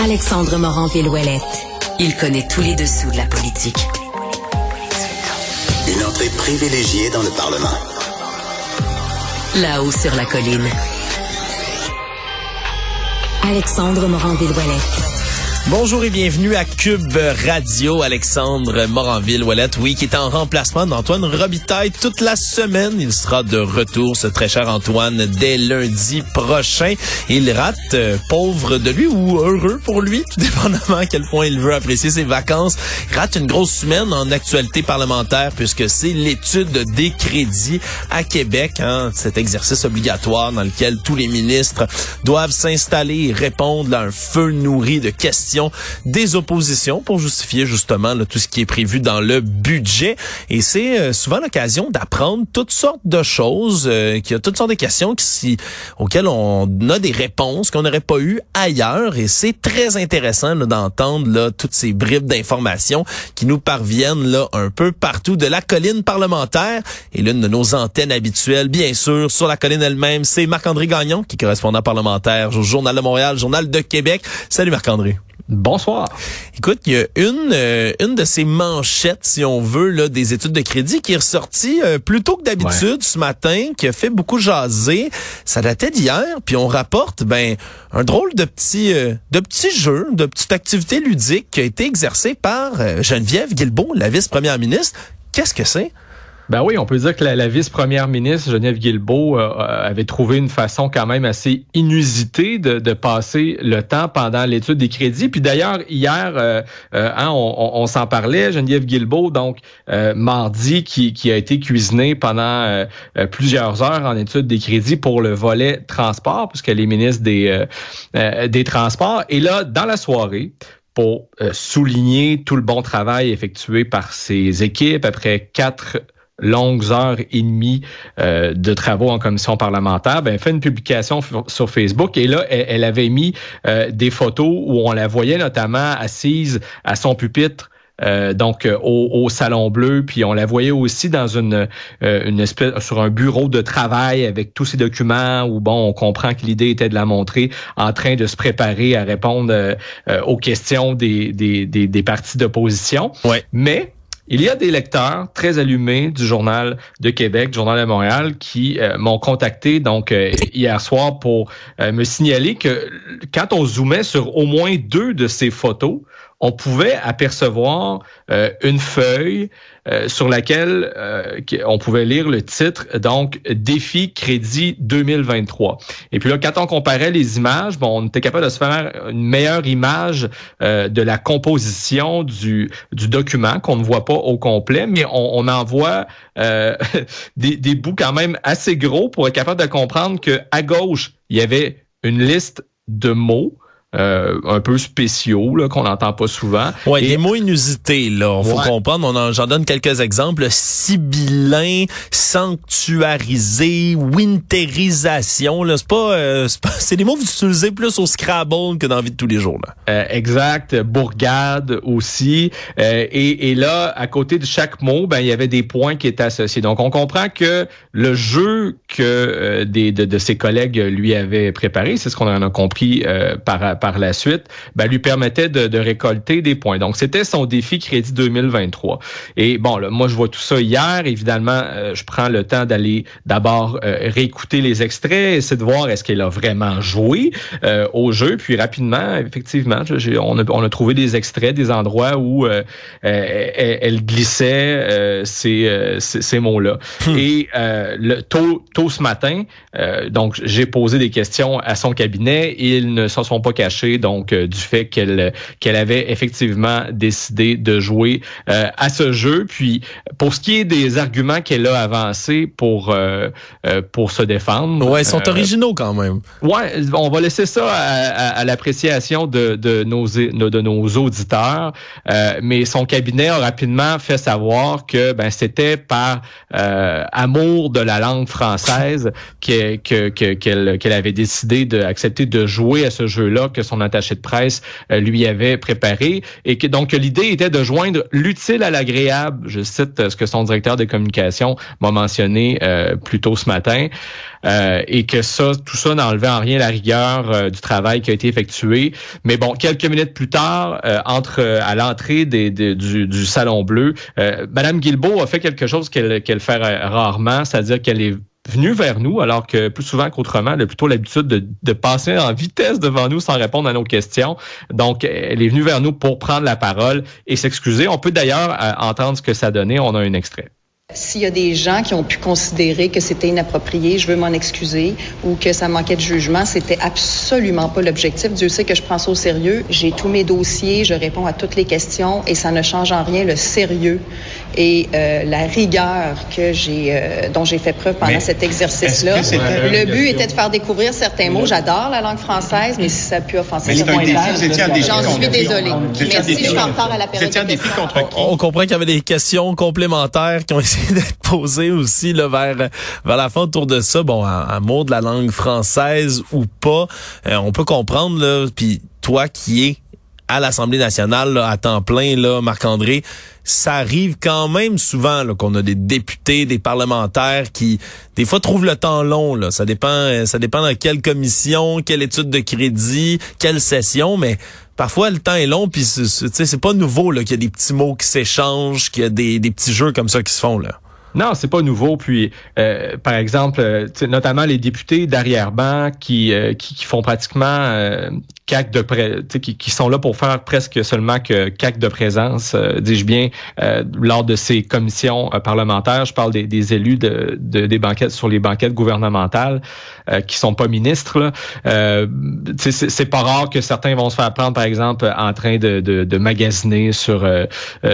Alexandre Morin-Villouellette. Il connaît tous les dessous de la politique. Une entrée privilégiée dans le Parlement. Là-haut sur la colline. Alexandre Morin-Villouellette. Bonjour et bienvenue à Cube Radio. Alexandre Moranville-Ouellette, oui, qui est en remplacement d'Antoine Robitaille toute la semaine. Il sera de retour, ce très cher Antoine, dès lundi prochain. Il rate, euh, pauvre de lui ou heureux pour lui, tout dépendamment à quel point il veut apprécier ses vacances. Il rate une grosse semaine en actualité parlementaire puisque c'est l'étude des crédits à Québec, hein, cet exercice obligatoire dans lequel tous les ministres doivent s'installer et répondre à un feu nourri de questions des oppositions pour justifier justement tout ce qui est prévu dans le budget. Et c'est euh, souvent l'occasion d'apprendre toutes sortes de choses, euh, qu'il y a toutes sortes de questions qui, auxquelles on a des réponses qu'on n'aurait pas eues ailleurs. Et c'est très intéressant d'entendre toutes ces bribes d'informations qui nous parviennent là un peu partout de la colline parlementaire. Et l'une de nos antennes habituelles, bien sûr, sur la colline elle-même, c'est Marc-André Gagnon, qui est correspondant parlementaire au Journal de Montréal, Journal de Québec. Salut Marc-André. Bonsoir. Écoute, il y a une euh, une de ces manchettes, si on veut, là, des études de crédit qui est ressortie euh, plus tôt que d'habitude ce matin, qui a fait beaucoup jaser. Ça datait d'hier, puis on rapporte ben un drôle de petit euh, de petit jeu, de petite activité ludique qui a été exercée par Geneviève Guilbeault, la vice-première ministre. Qu'est-ce que c'est? Ben oui, on peut dire que la, vice-première ministre Geneviève Guilbeault euh, euh, avait trouvé une façon quand même assez inusitée de, passer le temps pendant l'étude des crédits. Puis d'ailleurs, hier, euh, hein, on, s'en parlait, Geneviève Guilbeault, donc mardi, qui, qui, a été cuisinée pendant plusieurs heures en étude des crédits pour le volet transport, puisqu'elle est ministre des, des Transports. Et là, dans la soirée, pour souligner tout le bon travail effectué par ses équipes après quatre longues heures et demie euh, de travaux en commission parlementaire, ben, elle fait une publication sur Facebook et là, elle, avait mis euh, des photos où on la voyait notamment assise à son pupitre euh, donc au, salon bleu, puis on la voyait aussi dans une, une espèce sur un bureau de travail avec tous ces documents où bon on comprend que l'idée était de la montrer en train de se préparer à répondre aux questions des des, des, des partis d'opposition. Ouais. Mais il y a des lecteurs très allumés du Journal de Québec, du Journal de Montréal, qui euh, m'ont contacté donc euh, hier soir pour euh, me signaler que quand on zoomait sur au moins deux de ces photos, on pouvait apercevoir euh, une feuille euh, sur laquelle euh, on pouvait lire le titre, donc Défi Crédit 2023. Et puis là, quand on comparait les images, bon, on était capable de se faire une meilleure image de la composition du, document qu'on ne voit pas au complet, mais on, on en voit des, des bouts quand même assez gros pour être capable de comprendre que à gauche, il y avait une liste de mots euh, un peu spéciaux là, qu'on n'entend pas souvent. Ouais, des mots inusités là, faut comprendre. On j'en donne quelques exemples. Sibyllin, sanctuarisé, winterisation. Là, c'est pas, euh, c'est des mots que vous utilisez plus au Scrabble que dans la vie de tous les jours là. Euh, exact. Bourgade aussi. Euh, et, et, là, à côté de chaque mot, ben il y avait des points qui étaient associés. Donc on comprend que le jeu que des de, de, ses collègues lui avaient préparé, c'est ce qu'on en a compris par par la suite, ben, lui permettait de, récolter des points. Donc, c'était son défi crédit 2023. Et bon, là, moi, je vois tout ça hier. Évidemment, euh, je prends le temps d'aller d'abord euh, réécouter les extraits, essayer de voir est-ce qu'elle a vraiment joué euh, au jeu. Puis rapidement, effectivement, on, a, on, a, trouvé des extraits, des endroits où elle, glissait ces, ces, mots-là. Hmm. Et le, tôt, tôt ce matin, donc j'ai posé des questions à son cabinet. Ils ne s'en sont pas donc euh, du fait qu'elle qu'elle avait effectivement décidé de jouer euh, à ce jeu. Puis pour ce qui est des arguments qu'elle a avancés pour euh, pour se défendre, ouais, ils sont originaux quand même. Ouais, on va laisser ça à, l'appréciation de, de nos de nos auditeurs, mais son cabinet a rapidement fait savoir que ben c'était par amour de la langue française qu'elle que, qu'elle avait décidé d'accepter de jouer à ce jeu-là que son attaché de presse lui avait préparé. Et que donc l'idée était de joindre l'utile à l'agréable. Je cite ce que son directeur de communication m'a mentionné plus tôt ce matin. et que ça, tout ça n'enlevait en rien la rigueur du travail qui a été effectué. Mais bon, quelques minutes plus tard, entre à l'entrée du, salon bleu, Madame Guilbeault a fait quelque chose qu'elle qu'elle fait rarement, c'est-à-dire qu'elle est venue vers nous, alors que plus souvent qu'autrement, elle a plutôt l'habitude de, de, passer en vitesse devant nous sans répondre à nos questions. Donc, elle est venue vers nous pour prendre la parole et s'excuser. On peut d'ailleurs euh, entendre ce que ça donnait. On a un extrait. S'il y a des gens qui ont pu considérer que c'était inapproprié, je veux m'en excuser ou que ça manquait de jugement, c'était absolument pas l'objectif. Dieu sait que je prends ça au sérieux. J'ai tous mes dossiers, je réponds à toutes les questions et ça ne change en rien le sérieux et euh, la rigueur que j'ai, euh, dont j'ai fait preuve pendant cet exercice-là. Le but était de faire découvrir certains mots. J'adore la langue française, mais si ça a pu offenser J'en suis désolée. Merci, je suis en retard à la période. On comprend qu'il y avait des questions complémentaires qui ont essayé d'être posé aussi là, vers, vers la fin autour de ça. Bon, un, mot de la langue française ou pas, euh, on peut comprendre, là, puis toi qui es à l'Assemblée nationale à temps plein, là, Marc-André, ça arrive quand même souvent qu'on a des députés, des parlementaires qui, des fois, trouvent le temps long. Là. Ça dépend, euh, ça dépend dans quelle commission, quelle étude de crédit, quelle session, mais parfois le temps est long, puis c'est pas nouveau qu'il y a des petits mots qui s'échangent, qu'il y a des, des petits jeux comme ça qui se font. là. Non, c'est pas nouveau. Puis, euh, par exemple, euh, notamment les députés d'arrière-ban qui, euh, qui, qui, font pratiquement euh, CAC de pré qui, qui sont là pour faire presque seulement que CAC de présence, dis-je bien, lors de ces commissions parlementaires. Je parle des, des élus de, de, des banquettes sur les banquettes gouvernementales qui sont pas ministres. c'est pas rare que certains vont se faire prendre, par exemple, en train de, de, de magasiner sur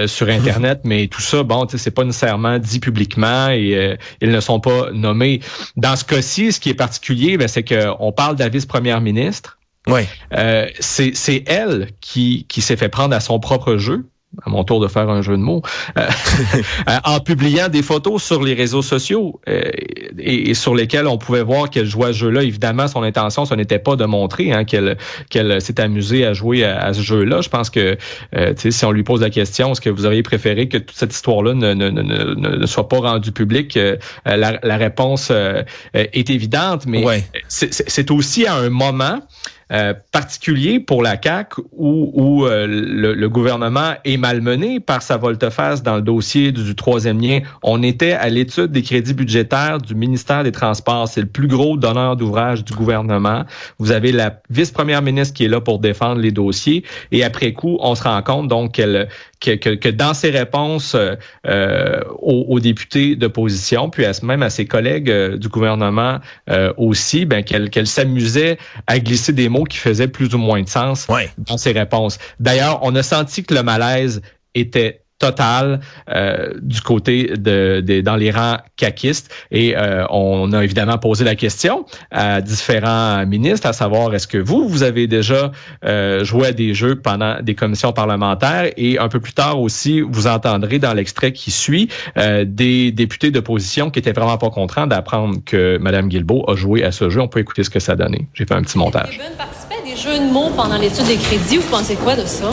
sur Internet, mais tout ça, bon, c'est pas nécessairement dit publiquement et euh, ils ne sont pas nommés. Dans ce cas-ci, ce qui est particulier, ben, c'est qu'on parle de la vice-première ministre. Oui. Euh, c'est elle qui, qui s'est fait prendre à son propre jeu à mon tour de faire un jeu de mots, euh, en publiant des photos sur les réseaux sociaux euh, et, sur lesquels on pouvait voir qu'elle jouait à ce jeu-là. Évidemment, son intention, ce n'était pas de montrer hein, qu'elle qu'elle s'est amusée à jouer à, ce jeu-là. Je pense que euh, si on lui pose la question, est-ce que vous auriez préféré que toute cette histoire-là ne, ne, ne, ne, soit pas rendue publique, la, la, réponse est évidente, mais c'est aussi à un moment euh, particulier pour la CAC où, euh, le, gouvernement est malmené par sa volte-face dans le dossier du, troisième lien. On était à l'étude des crédits budgétaires du ministère des Transports. C'est le plus gros donneur d'ouvrage du gouvernement. Vous avez la vice-première ministre qui est là pour défendre les dossiers. Et après coup, on se rend compte donc qu'elle que, que, que, dans ses réponses euh, aux, aux, députés d'opposition, puis à, même à ses collègues du gouvernement aussi, ben, qu'elle qu'elle s'amusait à glisser des mots qui faisait plus ou moins de sens dans ses réponses. D'ailleurs, on a senti que le malaise était total euh, du côté de, dans les rangs caquistes et euh, on a évidemment posé la question à différents ministres à savoir est-ce que vous vous avez déjà euh, joué à des jeux pendant des commissions parlementaires? Et un peu plus tard aussi vous entendrez dans l'extrait qui suit des députés d'opposition qui étaient vraiment pas contents d'apprendre que Madame Guilbeault a joué à ce jeu on peut écouter ce que ça donnait j'ai fait un petit montage des jeux de mots pendant l'étude des crédits. Vous pensez quoi de ça?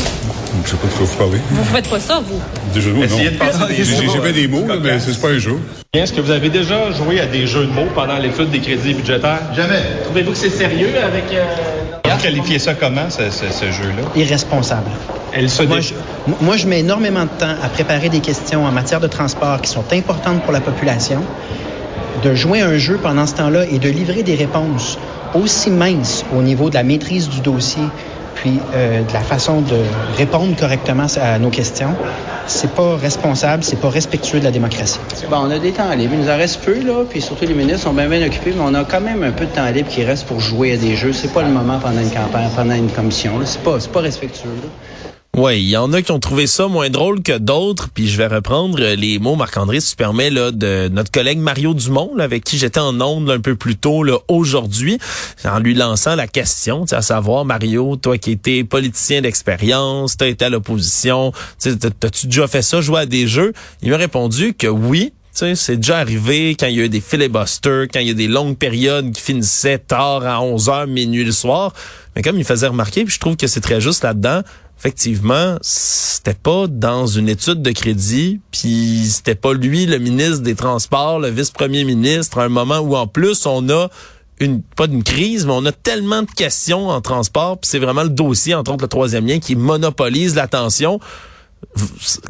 Je sais pas de quoi vous parlez. Vous faites pas ça, vous? Des jeux de mots, non. J'ai pas des mots, mais c'est pas un jeu. Est-ce que vous avez déjà joué à des jeux de mots pendant l'étude des crédits budgétaires? Jamais. Trouvez-vous que c'est sérieux avec... Euh... Vous qualifiez ça comment, ce, ce, jeu-là? Irresponsable. Elle se moi, je, moi, je mets énormément de temps à préparer des questions en matière de transport qui sont importantes pour la population. De jouer un jeu pendant ce temps-là et de livrer des réponses aussi mince au niveau de la maîtrise du dossier, puis euh, de la façon de répondre correctement à nos questions, c'est pas responsable, c'est pas respectueux de la démocratie. Bon, on a des temps libres. Il nous en reste peu, là, puis surtout les ministres sont bien bien occupés, mais on a quand même un peu de temps libre qui reste pour jouer à des jeux. C'est pas le moment pendant une campagne, pendant une commission. C'est pas, pas respectueux. Oui, il y en a qui ont trouvé ça moins drôle que d'autres, puis je vais reprendre les mots, Marc-André, si tu permets, là, de notre collègue Mario Dumont, avec qui j'étais en onde un peu plus tôt aujourd'hui, en lui lançant la question, à savoir, Mario, toi qui étais politicien d'expérience, tu as été à l'opposition, t'as-tu déjà fait ça, jouer à des jeux? Il m'a répondu que oui, c'est déjà arrivé quand il y a eu des filibusters, quand il y a des longues périodes qui finissaient tard à 11h, minuit le soir. Mais comme il faisait remarquer, puis je trouve que c'est très juste là-dedans, effectivement, c'était pas dans une étude de crédit, puis c'était pas lui le ministre des Transports, le vice-premier ministre, à un moment où en plus on a une pas d'une crise, mais on a tellement de questions en transport, puis c'est vraiment le dossier, entre autres le troisième lien, qui monopolise l'attention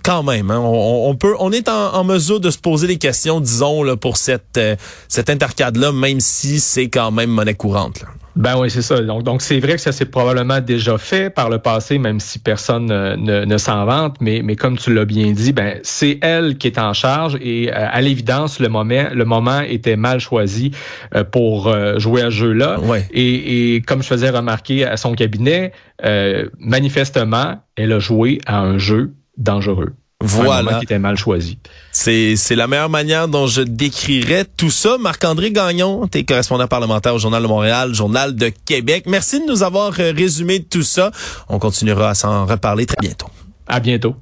quand même, hein, on, peut, on est en, mesure de se poser des questions, disons, là, pour cette, euh, cette intercade-là, même si c'est quand même monnaie courante. Ben oui, c'est ça. Donc, donc c'est vrai que ça s'est probablement déjà fait par le passé, même si personne ne, ne, s'en vante. Mais, mais comme tu l'as bien dit, ben c'est elle qui est en charge et euh, à l'évidence, le moment, le moment était mal choisi euh, pour jouer à ce jeu-là. Ouais. Et, et comme je faisais remarquer à son cabinet, manifestement, elle a joué à un jeu dangereux. Voilà. qui était mal choisi. C'est, c'est la meilleure manière dont je décrirais tout ça. Marc-André Gagnon, t'es correspondant parlementaire au Journal de Montréal, Journal de Québec. Merci de nous avoir euh, résumé tout ça. On continuera à s'en reparler très bientôt. À bientôt.